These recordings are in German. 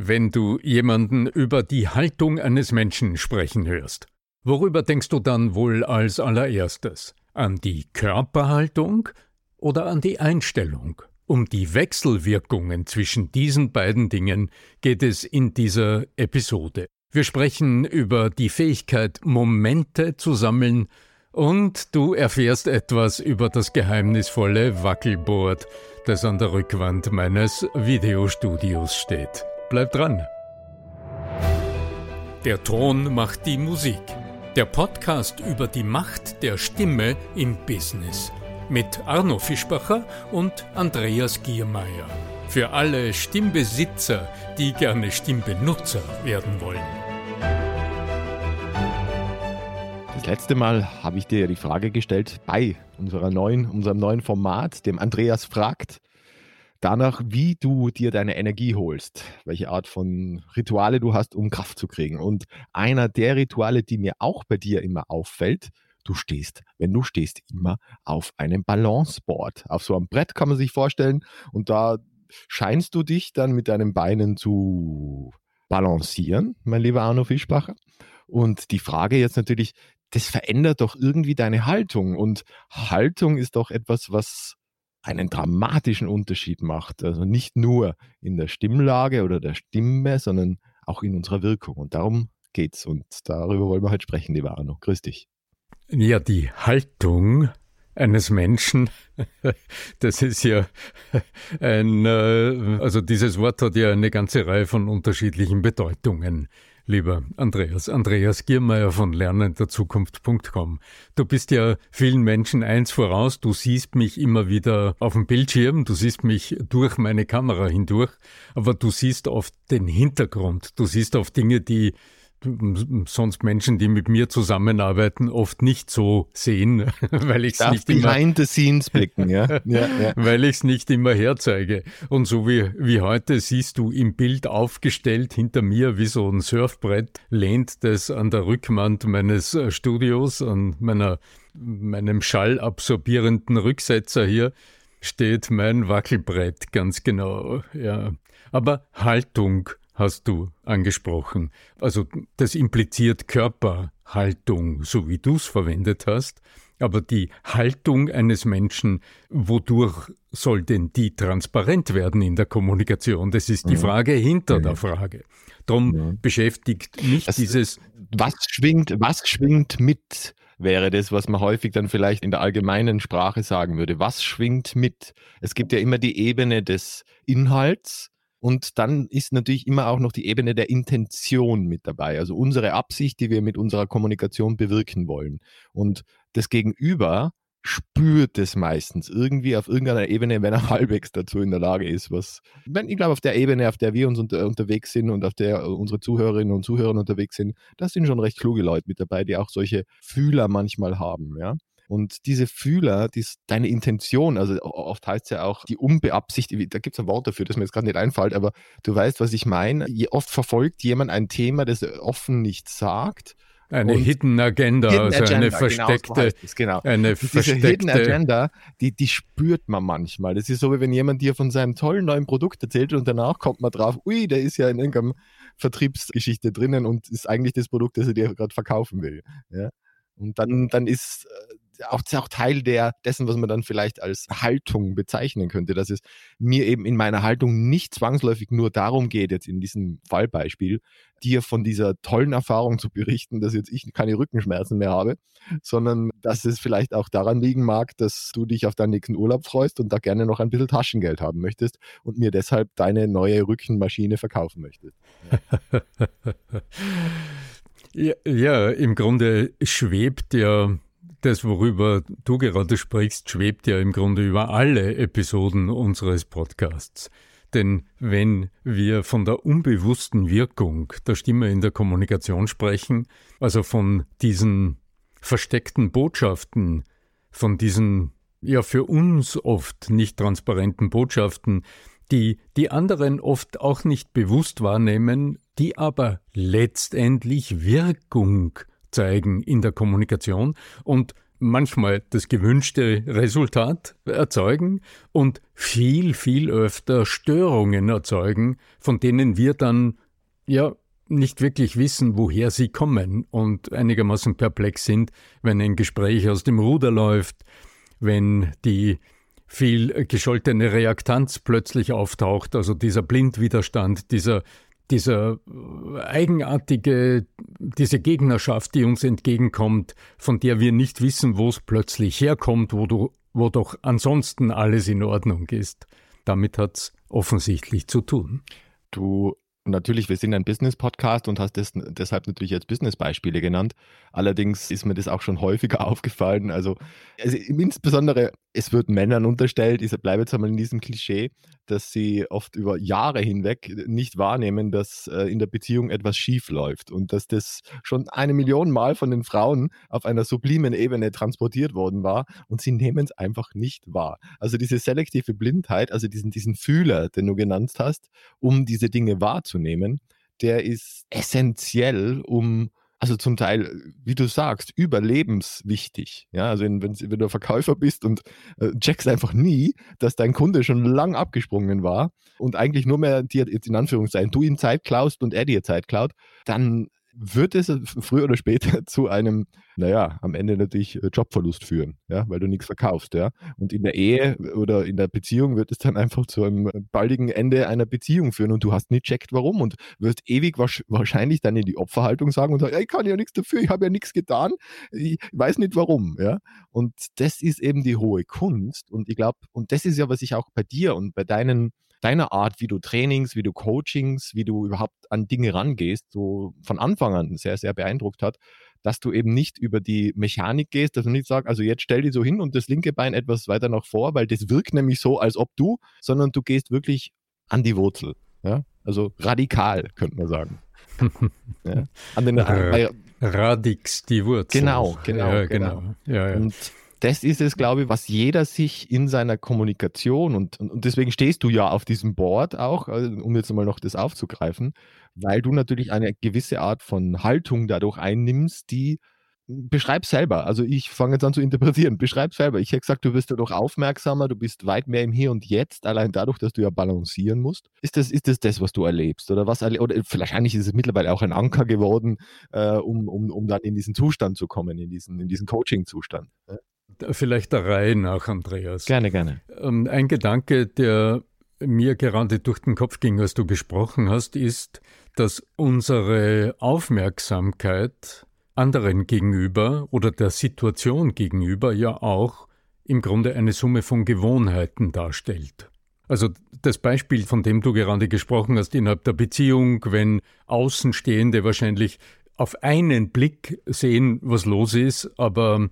Wenn du jemanden über die Haltung eines Menschen sprechen hörst, worüber denkst du dann wohl als allererstes? An die Körperhaltung oder an die Einstellung? Um die Wechselwirkungen zwischen diesen beiden Dingen geht es in dieser Episode. Wir sprechen über die Fähigkeit, Momente zu sammeln, und du erfährst etwas über das geheimnisvolle Wackelboard, das an der Rückwand meines Videostudios steht. Bleib dran. Der Ton macht die Musik. Der Podcast über die Macht der Stimme im Business. Mit Arno Fischbacher und Andreas Giermeier. Für alle Stimmbesitzer, die gerne Stimmbenutzer werden wollen. Das letzte Mal habe ich dir die Frage gestellt bei unserer neuen, unserem neuen Format, dem Andreas fragt danach, wie du dir deine Energie holst, welche Art von Rituale du hast, um Kraft zu kriegen. Und einer der Rituale, die mir auch bei dir immer auffällt, du stehst, wenn du stehst, immer auf einem Balanceboard. Auf so einem Brett kann man sich vorstellen und da scheinst du dich dann mit deinen Beinen zu balancieren, mein lieber Arno Fischbacher. Und die Frage jetzt natürlich, das verändert doch irgendwie deine Haltung. Und Haltung ist doch etwas, was einen dramatischen Unterschied macht. Also nicht nur in der Stimmlage oder der Stimme, sondern auch in unserer Wirkung. Und darum geht's. Und darüber wollen wir heute sprechen, lieber Arno. Grüß dich. Ja, die Haltung eines Menschen, das ist ja ein, äh, also dieses Wort hat ja eine ganze Reihe von unterschiedlichen Bedeutungen lieber Andreas. Andreas Giermeier von lernenderzukunft.com. Du bist ja vielen Menschen eins voraus. Du siehst mich immer wieder auf dem Bildschirm. Du siehst mich durch meine Kamera hindurch. Aber du siehst oft den Hintergrund. Du siehst auf Dinge, die sonst Menschen, die mit mir zusammenarbeiten, oft nicht so sehen, weil ich es nicht immer behind the scenes blicken, ja, ja, ja. weil ich es nicht immer herzeige. Und so wie wie heute siehst du im Bild aufgestellt hinter mir wie so ein Surfbrett lehnt das an der Rückwand meines äh, Studios an meiner meinem schallabsorbierenden Rücksetzer hier steht mein Wackelbrett ganz genau. Ja, aber Haltung hast du angesprochen. Also das impliziert Körperhaltung, so wie du es verwendet hast. Aber die Haltung eines Menschen, wodurch soll denn die transparent werden in der Kommunikation? Das ist die mhm. Frage hinter mhm. der Frage. Darum mhm. beschäftigt mich das, dieses. Was schwingt, was schwingt mit? wäre das, was man häufig dann vielleicht in der allgemeinen Sprache sagen würde. Was schwingt mit? Es gibt ja immer die Ebene des Inhalts, und dann ist natürlich immer auch noch die Ebene der Intention mit dabei, also unsere Absicht, die wir mit unserer Kommunikation bewirken wollen. Und das Gegenüber spürt es meistens irgendwie auf irgendeiner Ebene, wenn er halbwegs dazu in der Lage ist. Was, wenn, ich glaube, auf der Ebene, auf der wir uns unter, unterwegs sind und auf der unsere Zuhörerinnen und Zuhörer unterwegs sind, da sind schon recht kluge Leute mit dabei, die auch solche Fühler manchmal haben. Ja? Und diese Fühler, dies, deine Intention, also oft heißt es ja auch die unbeabsichtigte, da gibt es ein Wort dafür, das mir jetzt gerade nicht einfällt, aber du weißt, was ich meine. Oft verfolgt jemand ein Thema, das er offen nicht sagt. Eine Hidden Agenda, Hidden also Agenda, eine versteckte, genau, so genau. eine Diese Hidden Agenda, die, die spürt man manchmal. Das ist so, wie wenn jemand dir von seinem tollen neuen Produkt erzählt und danach kommt man drauf, ui, der ist ja in irgendeinem Vertriebsgeschichte drinnen und ist eigentlich das Produkt, das er dir gerade verkaufen will. Ja? Und dann, dann ist äh, auch, auch Teil der, dessen, was man dann vielleicht als Haltung bezeichnen könnte, dass es mir eben in meiner Haltung nicht zwangsläufig nur darum geht, jetzt in diesem Fallbeispiel, dir von dieser tollen Erfahrung zu berichten, dass jetzt ich keine Rückenschmerzen mehr habe, sondern dass es vielleicht auch daran liegen mag, dass du dich auf deinen nächsten Urlaub freust und da gerne noch ein bisschen Taschengeld haben möchtest und mir deshalb deine neue Rückenmaschine verkaufen möchtest. Ja. ja, ja, im Grunde schwebt ja das, worüber du gerade sprichst, schwebt ja im Grunde über alle Episoden unseres Podcasts. Denn wenn wir von der unbewussten Wirkung der Stimme in der Kommunikation sprechen, also von diesen versteckten Botschaften, von diesen ja für uns oft nicht transparenten Botschaften, die die anderen oft auch nicht bewusst wahrnehmen, die aber letztendlich Wirkung zeigen in der Kommunikation und manchmal das gewünschte Resultat erzeugen und viel, viel öfter Störungen erzeugen, von denen wir dann ja nicht wirklich wissen, woher sie kommen und einigermaßen perplex sind, wenn ein Gespräch aus dem Ruder läuft, wenn die viel gescholtene Reaktanz plötzlich auftaucht, also dieser Blindwiderstand, dieser dieser eigenartige, diese Gegnerschaft, die uns entgegenkommt, von der wir nicht wissen, wo es plötzlich herkommt, wo, du, wo doch ansonsten alles in Ordnung ist. Damit hat es offensichtlich zu tun. Du natürlich, wir sind ein Business-Podcast und hast das deshalb natürlich als Business-Beispiele genannt. Allerdings ist mir das auch schon häufiger aufgefallen. Also, also insbesondere, es wird Männern unterstellt, ich bleibe jetzt einmal in diesem Klischee, dass sie oft über Jahre hinweg nicht wahrnehmen, dass äh, in der Beziehung etwas schief läuft und dass das schon eine Million Mal von den Frauen auf einer sublimen Ebene transportiert worden war und sie nehmen es einfach nicht wahr. Also diese selektive Blindheit, also diesen, diesen Fühler, den du genannt hast, um diese Dinge wahrzunehmen, der ist essentiell, um also zum Teil, wie du sagst, überlebenswichtig. Ja, also wenn, wenn du Verkäufer bist und äh, checkst einfach nie, dass dein Kunde schon lang abgesprungen war und eigentlich nur mehr dir jetzt in Anführungszeichen du ihm Zeit klaust und er dir Zeit klaut, dann wird es früher oder später zu einem, naja, am Ende natürlich äh, Jobverlust führen, ja, weil du nichts verkaufst, ja. Und in der Ehe oder in der Beziehung wird es dann einfach zu einem baldigen Ende einer Beziehung führen und du hast nie checkt, warum und wirst ewig wahrscheinlich dann in die Opferhaltung sagen und sagen, ja, ich kann ja nichts dafür, ich habe ja nichts getan, ich weiß nicht warum, ja. Und das ist eben die hohe Kunst und ich glaube, und das ist ja, was ich auch bei dir und bei deinen deiner Art, wie du Trainings, wie du Coachings, wie du überhaupt an Dinge rangehst, so von Anfang an sehr, sehr beeindruckt hat, dass du eben nicht über die Mechanik gehst, dass du nicht sagst, also jetzt stell dich so hin und das linke Bein etwas weiter nach vor, weil das wirkt nämlich so, als ob du, sondern du gehst wirklich an die Wurzel. Ja? Also radikal, könnte man sagen. ja? An den, äh, Radix die Wurzel. Genau, genau. Ja, genau. genau. Ja, ja. Und das ist es, glaube ich, was jeder sich in seiner Kommunikation und, und, deswegen stehst du ja auf diesem Board auch, also, um jetzt mal noch das aufzugreifen, weil du natürlich eine gewisse Art von Haltung dadurch einnimmst, die beschreib selber. Also ich fange jetzt an zu interpretieren. Beschreib selber. Ich hätte gesagt, du wirst dadurch aufmerksamer, du bist weit mehr im Hier und Jetzt, allein dadurch, dass du ja balancieren musst. Ist das, ist das das, was du erlebst? Oder was oder wahrscheinlich ist es mittlerweile auch ein Anker geworden, äh, um, um, um dann in diesen Zustand zu kommen, in diesen, in diesen Coaching-Zustand. Ja? Vielleicht der Reihe nach, Andreas. Gerne, gerne. Ähm, ein Gedanke, der mir gerade durch den Kopf ging, als du gesprochen hast, ist, dass unsere Aufmerksamkeit anderen gegenüber oder der Situation gegenüber ja auch im Grunde eine Summe von Gewohnheiten darstellt. Also das Beispiel, von dem du gerade gesprochen hast, innerhalb der Beziehung, wenn Außenstehende wahrscheinlich auf einen Blick sehen, was los ist, aber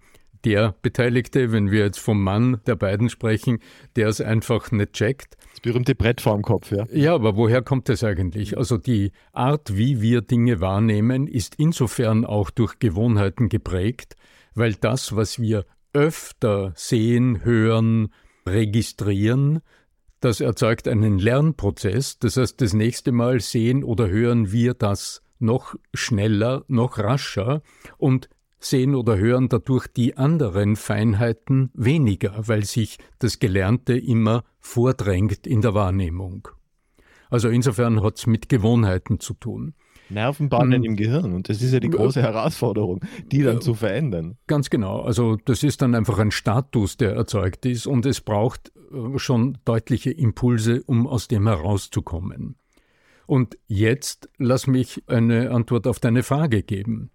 der Beteiligte, wenn wir jetzt vom Mann der beiden sprechen, der es einfach nicht checkt. Das berühmte Brett vorm Kopf, ja. Ja, aber woher kommt das eigentlich? Also die Art, wie wir Dinge wahrnehmen, ist insofern auch durch Gewohnheiten geprägt, weil das, was wir öfter sehen, hören, registrieren, das erzeugt einen Lernprozess. Das heißt, das nächste Mal sehen oder hören wir das noch schneller, noch rascher und sehen oder hören dadurch die anderen Feinheiten weniger, weil sich das Gelernte immer vordrängt in der Wahrnehmung. Also insofern hat es mit Gewohnheiten zu tun. Nervenbahnen hm. im Gehirn und das ist ja die große Herausforderung, die dann zu verändern. Ganz genau. Also das ist dann einfach ein Status, der erzeugt ist und es braucht äh, schon deutliche Impulse, um aus dem herauszukommen. Und jetzt lass mich eine Antwort auf deine Frage geben.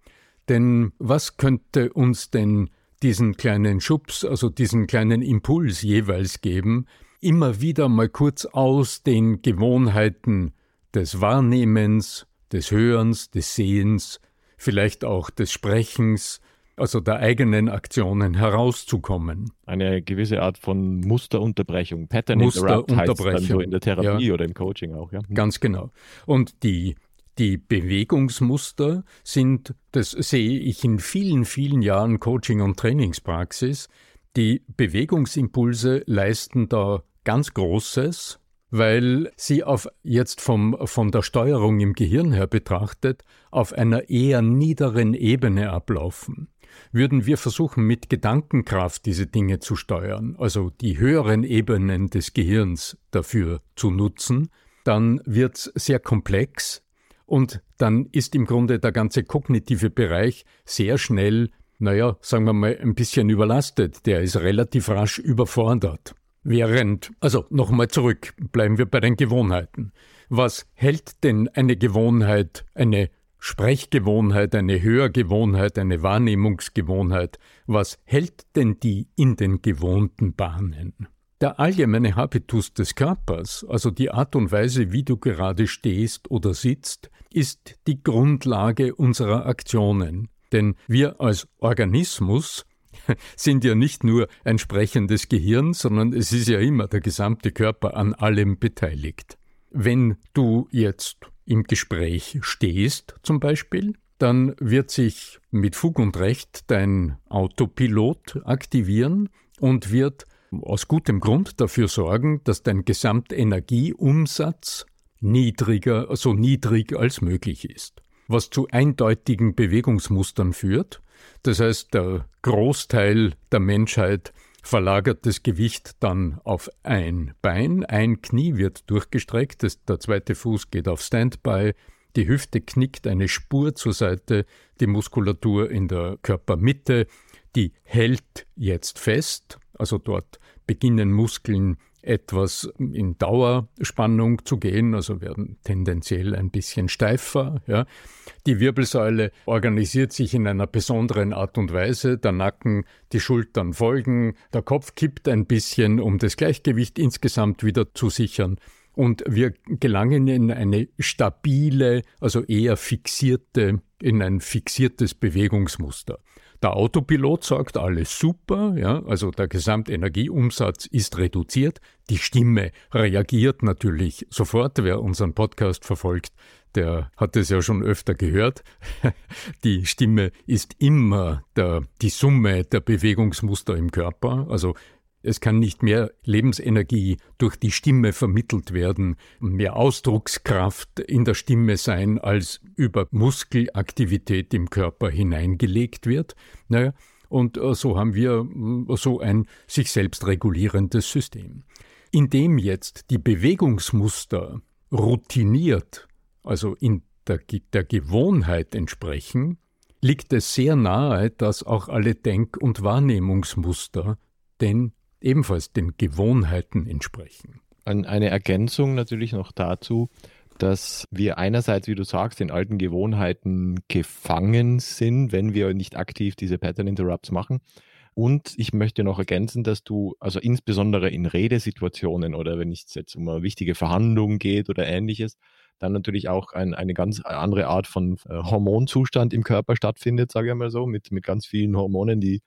Denn was könnte uns denn diesen kleinen Schubs, also diesen kleinen Impuls jeweils geben, immer wieder mal kurz aus den Gewohnheiten des Wahrnehmens, des Hörens, des Sehens, vielleicht auch des Sprechens, also der eigenen Aktionen herauszukommen. Eine gewisse Art von Musterunterbrechung, Pattern Musterunterbrechung so in der Therapie ja. oder im Coaching auch. Ja. Ganz genau. Und die die Bewegungsmuster sind, das sehe ich in vielen, vielen Jahren Coaching- und Trainingspraxis, die Bewegungsimpulse leisten da ganz Großes, weil sie auf jetzt vom, von der Steuerung im Gehirn her betrachtet auf einer eher niederen Ebene ablaufen. Würden wir versuchen, mit Gedankenkraft diese Dinge zu steuern, also die höheren Ebenen des Gehirns dafür zu nutzen, dann wird's sehr komplex und dann ist im Grunde der ganze kognitive Bereich sehr schnell, naja, sagen wir mal, ein bisschen überlastet. Der ist relativ rasch überfordert. Während, also nochmal zurück, bleiben wir bei den Gewohnheiten. Was hält denn eine Gewohnheit, eine Sprechgewohnheit, eine Hörgewohnheit, eine Wahrnehmungsgewohnheit, was hält denn die in den gewohnten Bahnen? Der allgemeine Habitus des Körpers, also die Art und Weise, wie du gerade stehst oder sitzt, ist die Grundlage unserer Aktionen. Denn wir als Organismus sind ja nicht nur ein sprechendes Gehirn, sondern es ist ja immer der gesamte Körper an allem beteiligt. Wenn du jetzt im Gespräch stehst zum Beispiel, dann wird sich mit Fug und Recht dein Autopilot aktivieren und wird aus gutem Grund dafür sorgen, dass dein Gesamtenergieumsatz niedriger, so niedrig als möglich ist, was zu eindeutigen Bewegungsmustern führt. Das heißt, der Großteil der Menschheit verlagert das Gewicht dann auf ein Bein, ein Knie wird durchgestreckt, das, der zweite Fuß geht auf Standby, die Hüfte knickt eine Spur zur Seite, die Muskulatur in der Körpermitte, die hält jetzt fest, also dort beginnen Muskeln etwas in Dauerspannung zu gehen, also werden tendenziell ein bisschen steifer. Ja. Die Wirbelsäule organisiert sich in einer besonderen Art und Weise, der Nacken, die Schultern folgen, der Kopf kippt ein bisschen, um das Gleichgewicht insgesamt wieder zu sichern. Und wir gelangen in eine stabile, also eher fixierte, in ein fixiertes Bewegungsmuster. Der Autopilot sagt alles super, ja, also der Gesamtenergieumsatz ist reduziert. Die Stimme reagiert natürlich sofort. Wer unseren Podcast verfolgt, der hat es ja schon öfter gehört. Die Stimme ist immer der, die Summe der Bewegungsmuster im Körper. Also es kann nicht mehr Lebensenergie durch die Stimme vermittelt werden, mehr Ausdruckskraft in der Stimme sein, als über Muskelaktivität im Körper hineingelegt wird. Naja, und äh, so haben wir äh, so ein sich selbst regulierendes System. Indem jetzt die Bewegungsmuster routiniert, also in der, der Gewohnheit entsprechen, liegt es sehr nahe, dass auch alle Denk- und Wahrnehmungsmuster den ebenfalls den Gewohnheiten entsprechen. Eine Ergänzung natürlich noch dazu, dass wir einerseits, wie du sagst, in alten Gewohnheiten gefangen sind, wenn wir nicht aktiv diese Pattern Interrupts machen. Und ich möchte noch ergänzen, dass du, also insbesondere in Redesituationen oder wenn es jetzt um eine wichtige Verhandlung geht oder ähnliches, dann natürlich auch ein, eine ganz andere Art von äh, Hormonzustand im Körper stattfindet, sage ich mal so, mit, mit ganz vielen Hormonen, die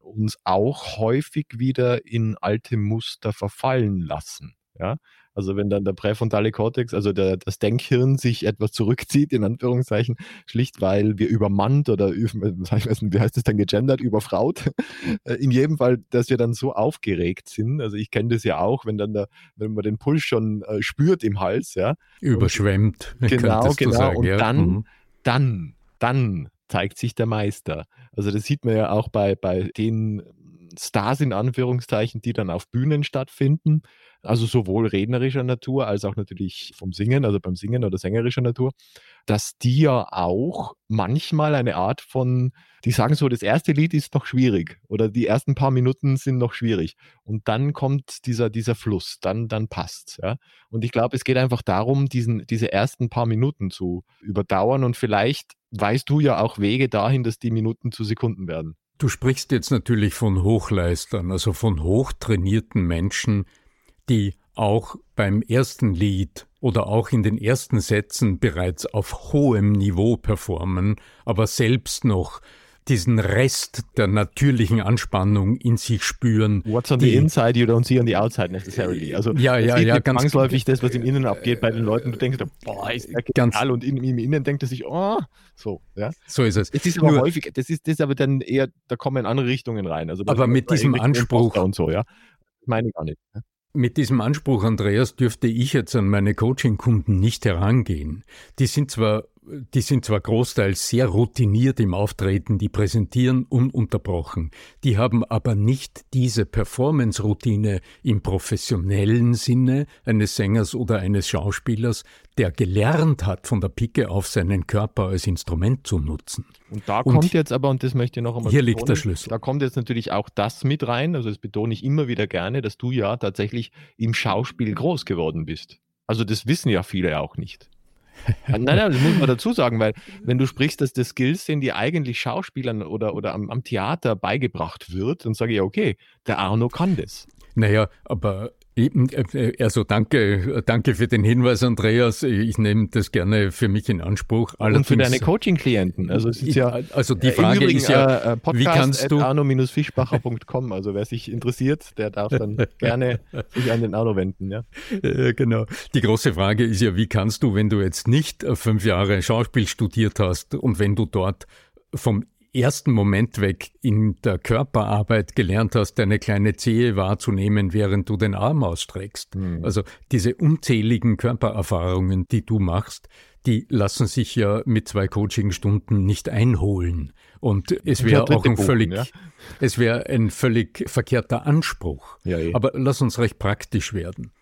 uns auch häufig wieder in alte Muster verfallen lassen. Ja? Also wenn dann der präfrontale Kortex, also der, das Denkhirn sich etwas zurückzieht, in Anführungszeichen, schlicht weil wir übermannt oder wie heißt das dann gegendert, überfraut. Äh, in jedem Fall, dass wir dann so aufgeregt sind. Also ich kenne das ja auch, wenn dann der, wenn man den Puls schon äh, spürt im Hals, ja. Überschwemmt. Genau, genau. Sagen, und ja. dann, mhm. dann, dann zeigt sich der Meister. Also das sieht man ja auch bei, bei den Stars in Anführungszeichen, die dann auf Bühnen stattfinden. Also sowohl rednerischer Natur als auch natürlich vom Singen, also beim Singen oder sängerischer Natur, dass die ja auch manchmal eine Art von, die sagen so, das erste Lied ist noch schwierig oder die ersten paar Minuten sind noch schwierig und dann kommt dieser, dieser Fluss, dann, dann passt ja. Und ich glaube, es geht einfach darum, diesen, diese ersten paar Minuten zu überdauern und vielleicht weißt du ja auch Wege dahin, dass die Minuten zu Sekunden werden. Du sprichst jetzt natürlich von Hochleistern, also von hochtrainierten Menschen, die auch beim ersten Lied oder auch in den ersten Sätzen bereits auf hohem Niveau performen, aber selbst noch diesen Rest der natürlichen Anspannung in sich spüren. What's on die, the inside you don't see on the outside necessarily. Also ja, ja, ja, ganz zwangsläufig das, was im Innen abgeht bei den Leuten. Du denkst, boah, ist der ganz und in, im Innen denkt er sich, oh, so, ja. So ist es. Es ist aber Nur, häufig, das ist, das ist aber dann eher, da kommen andere Richtungen rein. Also aber mit diesem Anspruch und so, ja. Meine ich gar nicht. Ja? Mit diesem Anspruch, Andreas, dürfte ich jetzt an meine Coaching-Kunden nicht herangehen. Die sind zwar die sind zwar großteils sehr routiniert im Auftreten, die präsentieren ununterbrochen, die haben aber nicht diese Performance-Routine im professionellen Sinne eines Sängers oder eines Schauspielers, der gelernt hat, von der Pike auf seinen Körper als Instrument zu nutzen. Und da und kommt jetzt aber, und das möchte ich noch einmal Hier betonen, liegt der Schlüssel. Da kommt jetzt natürlich auch das mit rein, also das betone ich immer wieder gerne, dass du ja tatsächlich im Schauspiel groß geworden bist. Also das wissen ja viele auch nicht. Nein, nein, das muss man dazu sagen, weil wenn du sprichst, dass das Skills sind, die eigentlich Schauspielern oder, oder am, am Theater beigebracht wird, dann sage ich, okay, der Arno kann das. Naja, aber äh, also danke, danke für den Hinweis, Andreas. Ich nehme das gerne für mich in Anspruch. Allerdings, Und für deine Coaching-Klienten. Also es ist ja, also die Frage Übrigen, ist ja, äh, wie kannst du arno-fischbacher.com. Also wer sich interessiert, der darf dann gerne sich an den Arno wenden. Ja. genau. Die große Frage ist ja, wie kannst du, wenn du jetzt nicht fünf Jahre Schauspiel studiert hast und wenn du dort vom ersten Moment weg in der Körperarbeit gelernt hast, deine kleine Zehe wahrzunehmen, während du den Arm ausstreckst. Mhm. Also diese unzähligen Körpererfahrungen, die du machst, die lassen sich ja mit zwei Coachingstunden nicht einholen. Und es wäre auch ein völlig, ja? es wäre ein völlig verkehrter Anspruch. Ja, ja. Aber lass uns recht praktisch werden.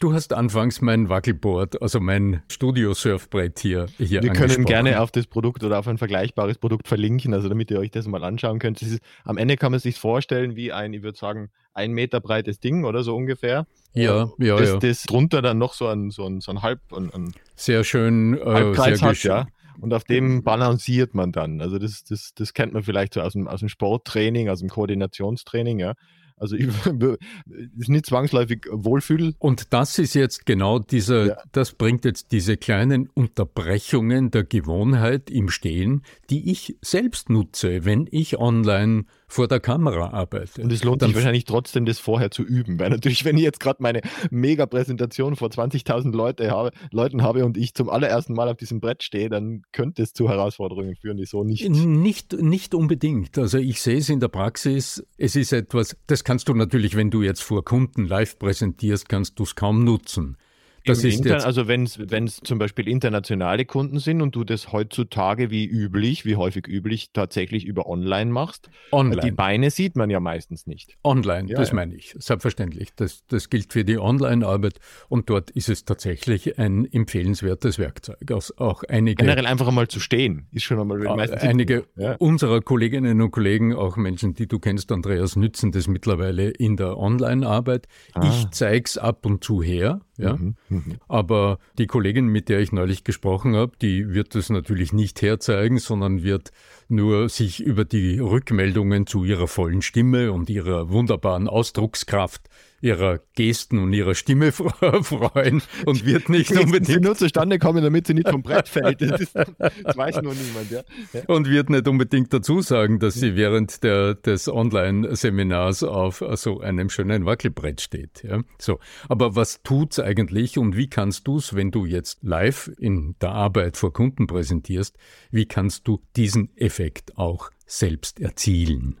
Du hast anfangs mein Wackelboard, also mein Studio-Surfbrett hier, hier Wir können gerne auf das Produkt oder auf ein vergleichbares Produkt verlinken, also damit ihr euch das mal anschauen könnt. Ist, am Ende kann man sich vorstellen wie ein, ich würde sagen, ein Meter breites Ding oder so ungefähr. Ja, ja, das, ja. Das drunter dann noch so ein, so ein, so ein Halb... Ein, ein sehr schön. Äh, sehr hat, ja. Und auf dem balanciert man dann. Also das, das, das kennt man vielleicht so aus dem, aus dem Sporttraining, aus dem Koordinationstraining, ja. Also ich, ist nicht zwangsläufig Wohlfühl. Und das ist jetzt genau dieser, ja. das bringt jetzt diese kleinen Unterbrechungen der Gewohnheit im Stehen, die ich selbst nutze, wenn ich online vor der Kamera arbeite. Und es lohnt Dann sich wahrscheinlich trotzdem, das vorher zu üben, weil natürlich, wenn ich jetzt gerade meine Mega-Präsentation vor 20.000 Leute habe, Leuten habe und ich zum allerersten Mal auf diesem Brett stehe, dann könnte es zu Herausforderungen führen, die so nicht... Nicht, nicht unbedingt. Also ich sehe es in der Praxis, es ist etwas, das kannst du natürlich, wenn du jetzt vor Kunden live präsentierst, kannst du es kaum nutzen. Das Im ist Inter jetzt also wenn es zum Beispiel internationale Kunden sind und du das heutzutage wie üblich, wie häufig üblich, tatsächlich über Online machst. Online. Die Beine sieht man ja meistens nicht. Online, ja, das ja. meine ich, selbstverständlich. Das, das gilt für die Online-Arbeit und dort ist es tatsächlich ein empfehlenswertes Werkzeug. Auch einige, Generell einfach einmal zu stehen, ist schon einmal meistens Einige ja. unserer Kolleginnen und Kollegen, auch Menschen, die du kennst, Andreas, nützen das mittlerweile in der Online-Arbeit. Ah. Ich zeige es ab und zu her. Ja? Mhm. Mhm. Aber die Kollegin, mit der ich neulich gesprochen habe, die wird das natürlich nicht herzeigen, sondern wird nur sich über die Rückmeldungen zu ihrer vollen Stimme und ihrer wunderbaren Ausdruckskraft ihrer Gesten und ihrer Stimme freuen und wird nicht unbedingt. Sie nur zustande kommen, damit sie nicht vom Brett fällt. Das, ist, das weiß nur niemand, ja. Und wird nicht unbedingt dazu sagen, dass sie während der, des Online-Seminars auf so einem schönen Wackelbrett steht. Ja. So. Aber was tut's eigentlich und wie kannst du's, wenn du jetzt live in der Arbeit vor Kunden präsentierst, wie kannst du diesen Effekt auch selbst erzielen?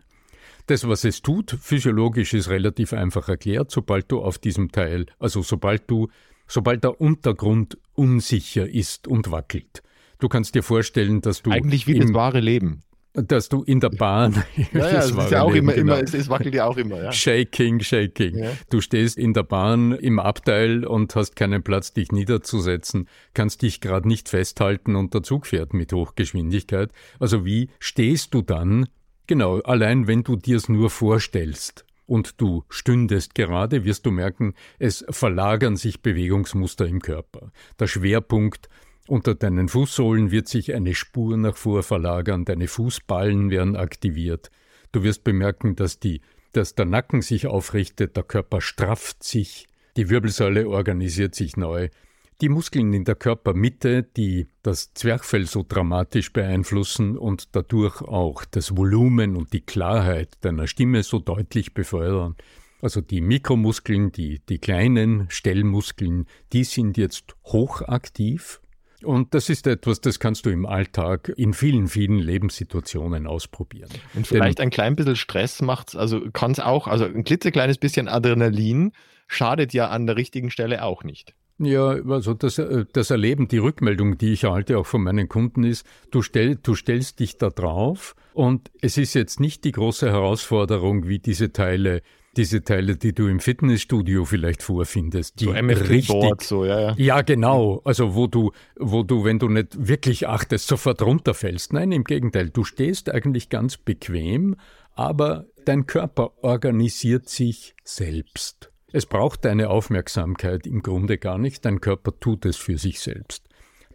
Das, was es tut, physiologisch ist relativ einfach erklärt, sobald du auf diesem Teil, also sobald du, sobald der Untergrund unsicher ist und wackelt. Du kannst dir vorstellen, dass du. Eigentlich wie im, das wahre Leben. Dass du in der Bahn. Ja, ja, es ist ja auch Leben, immer, genau. immer, es, es, wackelt ja auch immer, ja. Shaking, shaking. Ja. Du stehst in der Bahn im Abteil und hast keinen Platz, dich niederzusetzen, kannst dich gerade nicht festhalten und der Zug fährt mit Hochgeschwindigkeit. Also wie stehst du dann Genau, allein wenn du dir's nur vorstellst und du stündest gerade, wirst du merken, es verlagern sich Bewegungsmuster im Körper. Der Schwerpunkt unter deinen Fußsohlen wird sich eine Spur nach vor verlagern, deine Fußballen werden aktiviert. Du wirst bemerken, dass die, dass der Nacken sich aufrichtet, der Körper strafft sich, die Wirbelsäule organisiert sich neu, die Muskeln in der Körpermitte, die das Zwerchfell so dramatisch beeinflussen und dadurch auch das Volumen und die Klarheit deiner Stimme so deutlich befördern. Also die Mikromuskeln, die, die kleinen Stellmuskeln, die sind jetzt hochaktiv. Und das ist etwas, das kannst du im Alltag in vielen, vielen Lebenssituationen ausprobieren. Und vielleicht Denn, ein klein bisschen Stress macht also kann es auch, also ein klitzekleines bisschen Adrenalin schadet ja an der richtigen Stelle auch nicht. Ja, also das, äh, das Erleben, die Rückmeldung, die ich erhalte auch von meinen Kunden ist, du, stell, du stellst dich da drauf und es ist jetzt nicht die große Herausforderung, wie diese Teile diese Teile, die du im Fitnessstudio vielleicht vorfindest, die so richtig, Board, so, ja, ja. ja, genau, also wo du, wo du, wenn du nicht wirklich achtest, sofort runterfällst. Nein, im Gegenteil, du stehst eigentlich ganz bequem, aber dein Körper organisiert sich selbst. Es braucht deine Aufmerksamkeit im Grunde gar nicht, dein Körper tut es für sich selbst.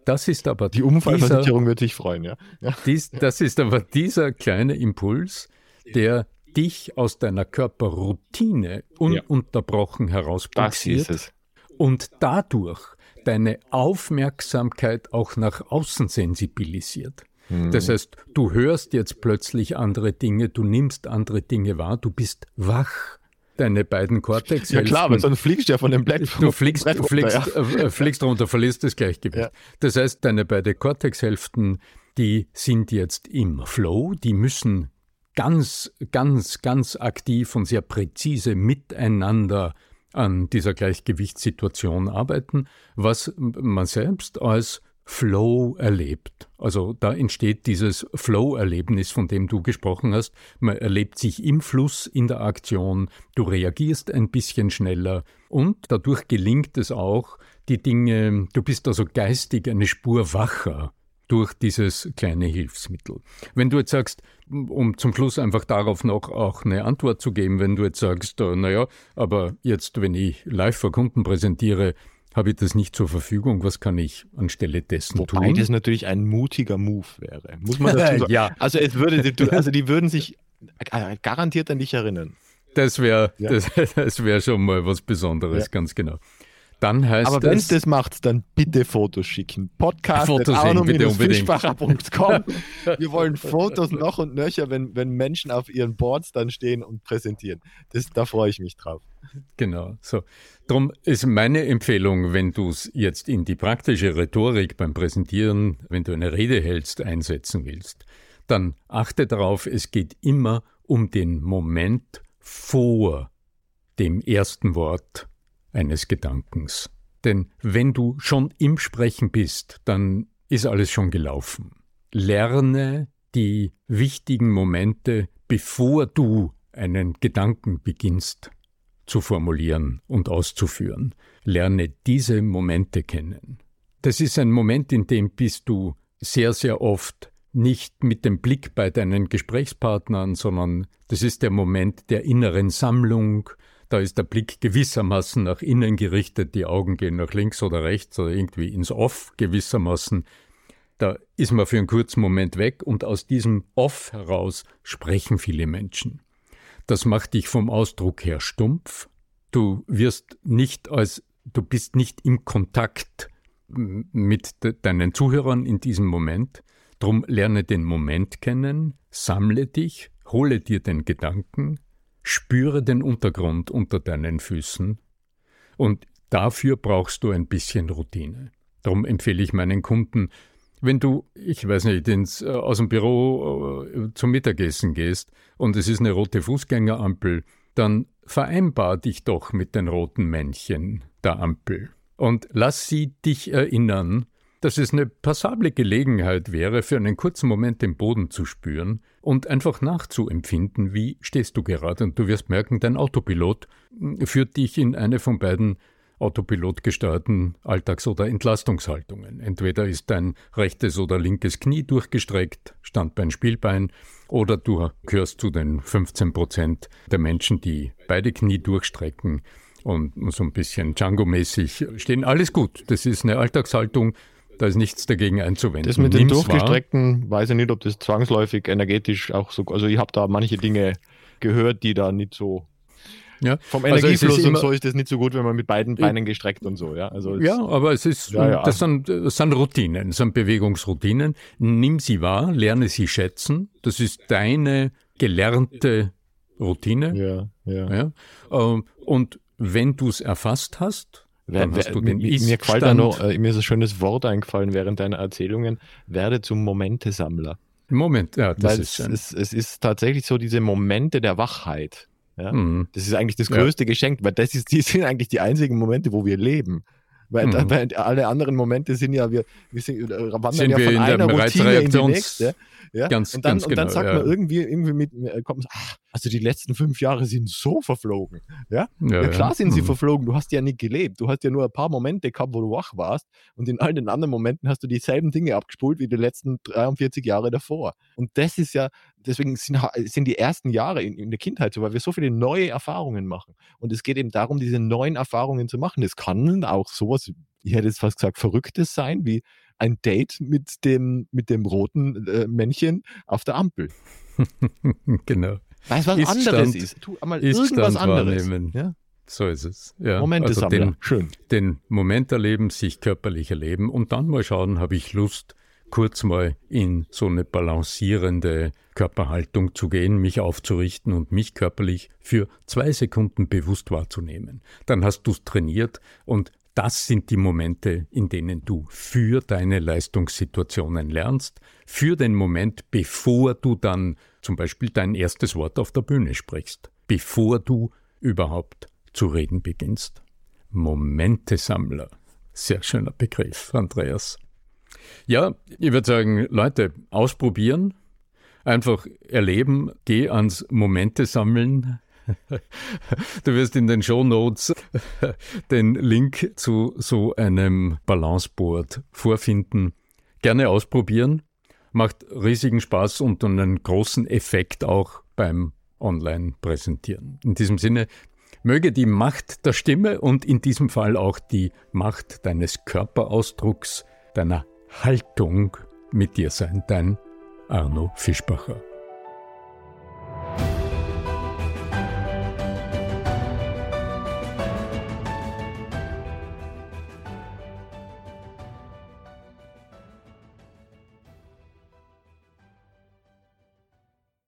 Das ist aber die Unfallversicherung wird sich freuen, ja. ja. Dies, das ist aber dieser kleine Impuls, der dich aus deiner Körperroutine ununterbrochen ja. herausbuxiert und dadurch deine Aufmerksamkeit auch nach außen sensibilisiert. Mhm. Das heißt, du hörst jetzt plötzlich andere Dinge, du nimmst andere Dinge wahr, du bist wach deine beiden Cortex. Ja klar, weil sonst fliegst du ja von dem Blatt. Du fliegst, Brett runter, fliegst, ja. Äh, äh, fliegst runter, verlierst das Gleichgewicht. Ja. Das heißt, deine beiden Cortex-Hälften, die sind jetzt im Flow, die müssen ganz, ganz, ganz aktiv und sehr präzise miteinander an dieser Gleichgewichtssituation arbeiten, was man selbst als Flow erlebt. Also da entsteht dieses Flow-Erlebnis, von dem du gesprochen hast. Man erlebt sich im Fluss, in der Aktion, du reagierst ein bisschen schneller und dadurch gelingt es auch, die Dinge, du bist also geistig eine Spur wacher durch dieses kleine Hilfsmittel. Wenn du jetzt sagst, um zum Schluss einfach darauf noch auch eine Antwort zu geben, wenn du jetzt sagst, äh, naja, aber jetzt, wenn ich live vor Kunden präsentiere, habe ich das nicht zur Verfügung. Was kann ich anstelle dessen Wobei tun? Wobei das natürlich ein mutiger Move wäre. Muss man dazu sagen. ja. Also es würde, also die würden sich garantiert an dich erinnern. Das wäre ja. das, das wär schon mal was Besonderes, ja. ganz genau. Dann heißt Aber wenn es das macht, dann bitte Fotos schicken. Podcast Fotos schicken, bitte unbedingt. Wir wollen Fotos noch und nöcher, wenn, wenn Menschen auf ihren Boards dann stehen und präsentieren. Das, da freue ich mich drauf. Genau, so. Darum ist meine Empfehlung, wenn du es jetzt in die praktische Rhetorik beim Präsentieren, wenn du eine Rede hältst, einsetzen willst, dann achte darauf, es geht immer um den Moment vor dem ersten Wort eines Gedankens. Denn wenn du schon im Sprechen bist, dann ist alles schon gelaufen. Lerne die wichtigen Momente, bevor du einen Gedanken beginnst zu formulieren und auszuführen. Lerne diese Momente kennen. Das ist ein Moment, in dem bist du sehr, sehr oft nicht mit dem Blick bei deinen Gesprächspartnern, sondern das ist der Moment der inneren Sammlung, da ist der Blick gewissermaßen nach innen gerichtet, die Augen gehen nach links oder rechts oder irgendwie ins Off gewissermaßen. Da ist man für einen kurzen Moment weg und aus diesem Off heraus sprechen viele Menschen. Das macht dich vom Ausdruck her stumpf. Du wirst nicht als, du bist nicht im Kontakt mit deinen Zuhörern in diesem Moment. Drum lerne den Moment kennen, sammle dich, hole dir den Gedanken, Spüre den Untergrund unter deinen Füßen und dafür brauchst du ein bisschen Routine. Darum empfehle ich meinen Kunden, wenn du, ich weiß nicht, ins, äh, aus dem Büro äh, zum Mittagessen gehst und es ist eine rote Fußgängerampel, dann vereinbar dich doch mit den roten Männchen der Ampel und lass sie dich erinnern, dass es eine passable Gelegenheit wäre, für einen kurzen Moment den Boden zu spüren und einfach nachzuempfinden, wie stehst du gerade. Und du wirst merken, dein Autopilot führt dich in eine von beiden Autopilot gesteuerten Alltags- oder Entlastungshaltungen. Entweder ist dein rechtes oder linkes Knie durchgestreckt, Standbein, Spielbein, oder du gehörst zu den 15 Prozent der Menschen, die beide Knie durchstrecken und so ein bisschen Django-mäßig stehen. Alles gut. Das ist eine Alltagshaltung, da ist nichts dagegen einzuwenden. Das mit den Nimm's durchgestreckten, wahr. weiß ich nicht, ob das zwangsläufig energetisch auch so, also ich habe da manche Dinge gehört, die da nicht so ja. Vom also Energiefluss also und so ist das nicht so gut, wenn man mit beiden Beinen gestreckt und so, ja. Also ja, aber es ist, ja, ja. Das, sind, das sind Routinen, das sind Bewegungsroutinen. Nimm sie wahr, lerne sie schätzen. Das ist deine gelernte Routine. Ja, ja. ja. Ähm, und wenn du es erfasst hast, du den mir, mir da noch, äh, mir ist ein schönes Wort eingefallen während deiner Erzählungen, werde zum Momentesammler. Moment, ja, das Weil ist schön. Es, es ist tatsächlich so diese Momente der Wachheit. Ja? Mhm. Das ist eigentlich das größte ja. Geschenk, weil das, ist, die sind eigentlich die einzigen Momente, wo wir leben. Weil, mhm. weil, alle anderen Momente sind ja, wir, wir sind, äh, wandern sind ja von einer Routine in die nächste. Ja? Ganz, und dann, ganz und dann genau, sagt ja. man irgendwie, irgendwie mit, äh, kommt, ach, also die letzten fünf Jahre sind so verflogen. Ja, Ja, ja klar sind sie Mhm. verflogen. Du hast ja nicht gelebt. Du hast ja nur ein paar Momente gehabt, wo du wach warst. Und in all den anderen Momenten hast du dieselben Dinge abgespult wie die letzten 43 Jahre davor. Und das ist ja, deswegen sind, sind die ersten Jahre in, in der Kindheit so, weil wir so viele neue Erfahrungen machen. Und es geht eben darum, diese neuen Erfahrungen zu machen. Es kann auch sowas, ich hätte jetzt fast gesagt, Verrücktes sein, wie ein Date mit dem, mit dem roten äh, Männchen auf der Ampel. genau. Weil es was Ist anderes Stand- ist. Tu einmal ist irgendwas Stand anderes. wahrnehmen. Ja? So ist es. Ja, Momente also den, Schön. den Moment erleben, sich körperlich erleben und dann mal schauen, habe ich Lust, kurz mal in so eine balancierende Körperhaltung zu gehen, mich aufzurichten und mich körperlich für zwei Sekunden bewusst wahrzunehmen. Dann hast du es trainiert und das sind die Momente, in denen du für deine Leistungssituationen lernst, für den Moment, bevor du dann zum Beispiel dein erstes Wort auf der Bühne sprichst, bevor du überhaupt zu reden beginnst. Momentesammler. Sehr schöner Begriff, Andreas. Ja, ich würde sagen, Leute, ausprobieren, einfach erleben, geh ans Momente sammeln. Du wirst in den Show Notes den Link zu so einem Balanceboard vorfinden. Gerne ausprobieren. Macht riesigen Spaß und einen großen Effekt auch beim Online-Präsentieren. In diesem Sinne, möge die Macht der Stimme und in diesem Fall auch die Macht deines Körperausdrucks, deiner Haltung mit dir sein. Dein Arno Fischbacher.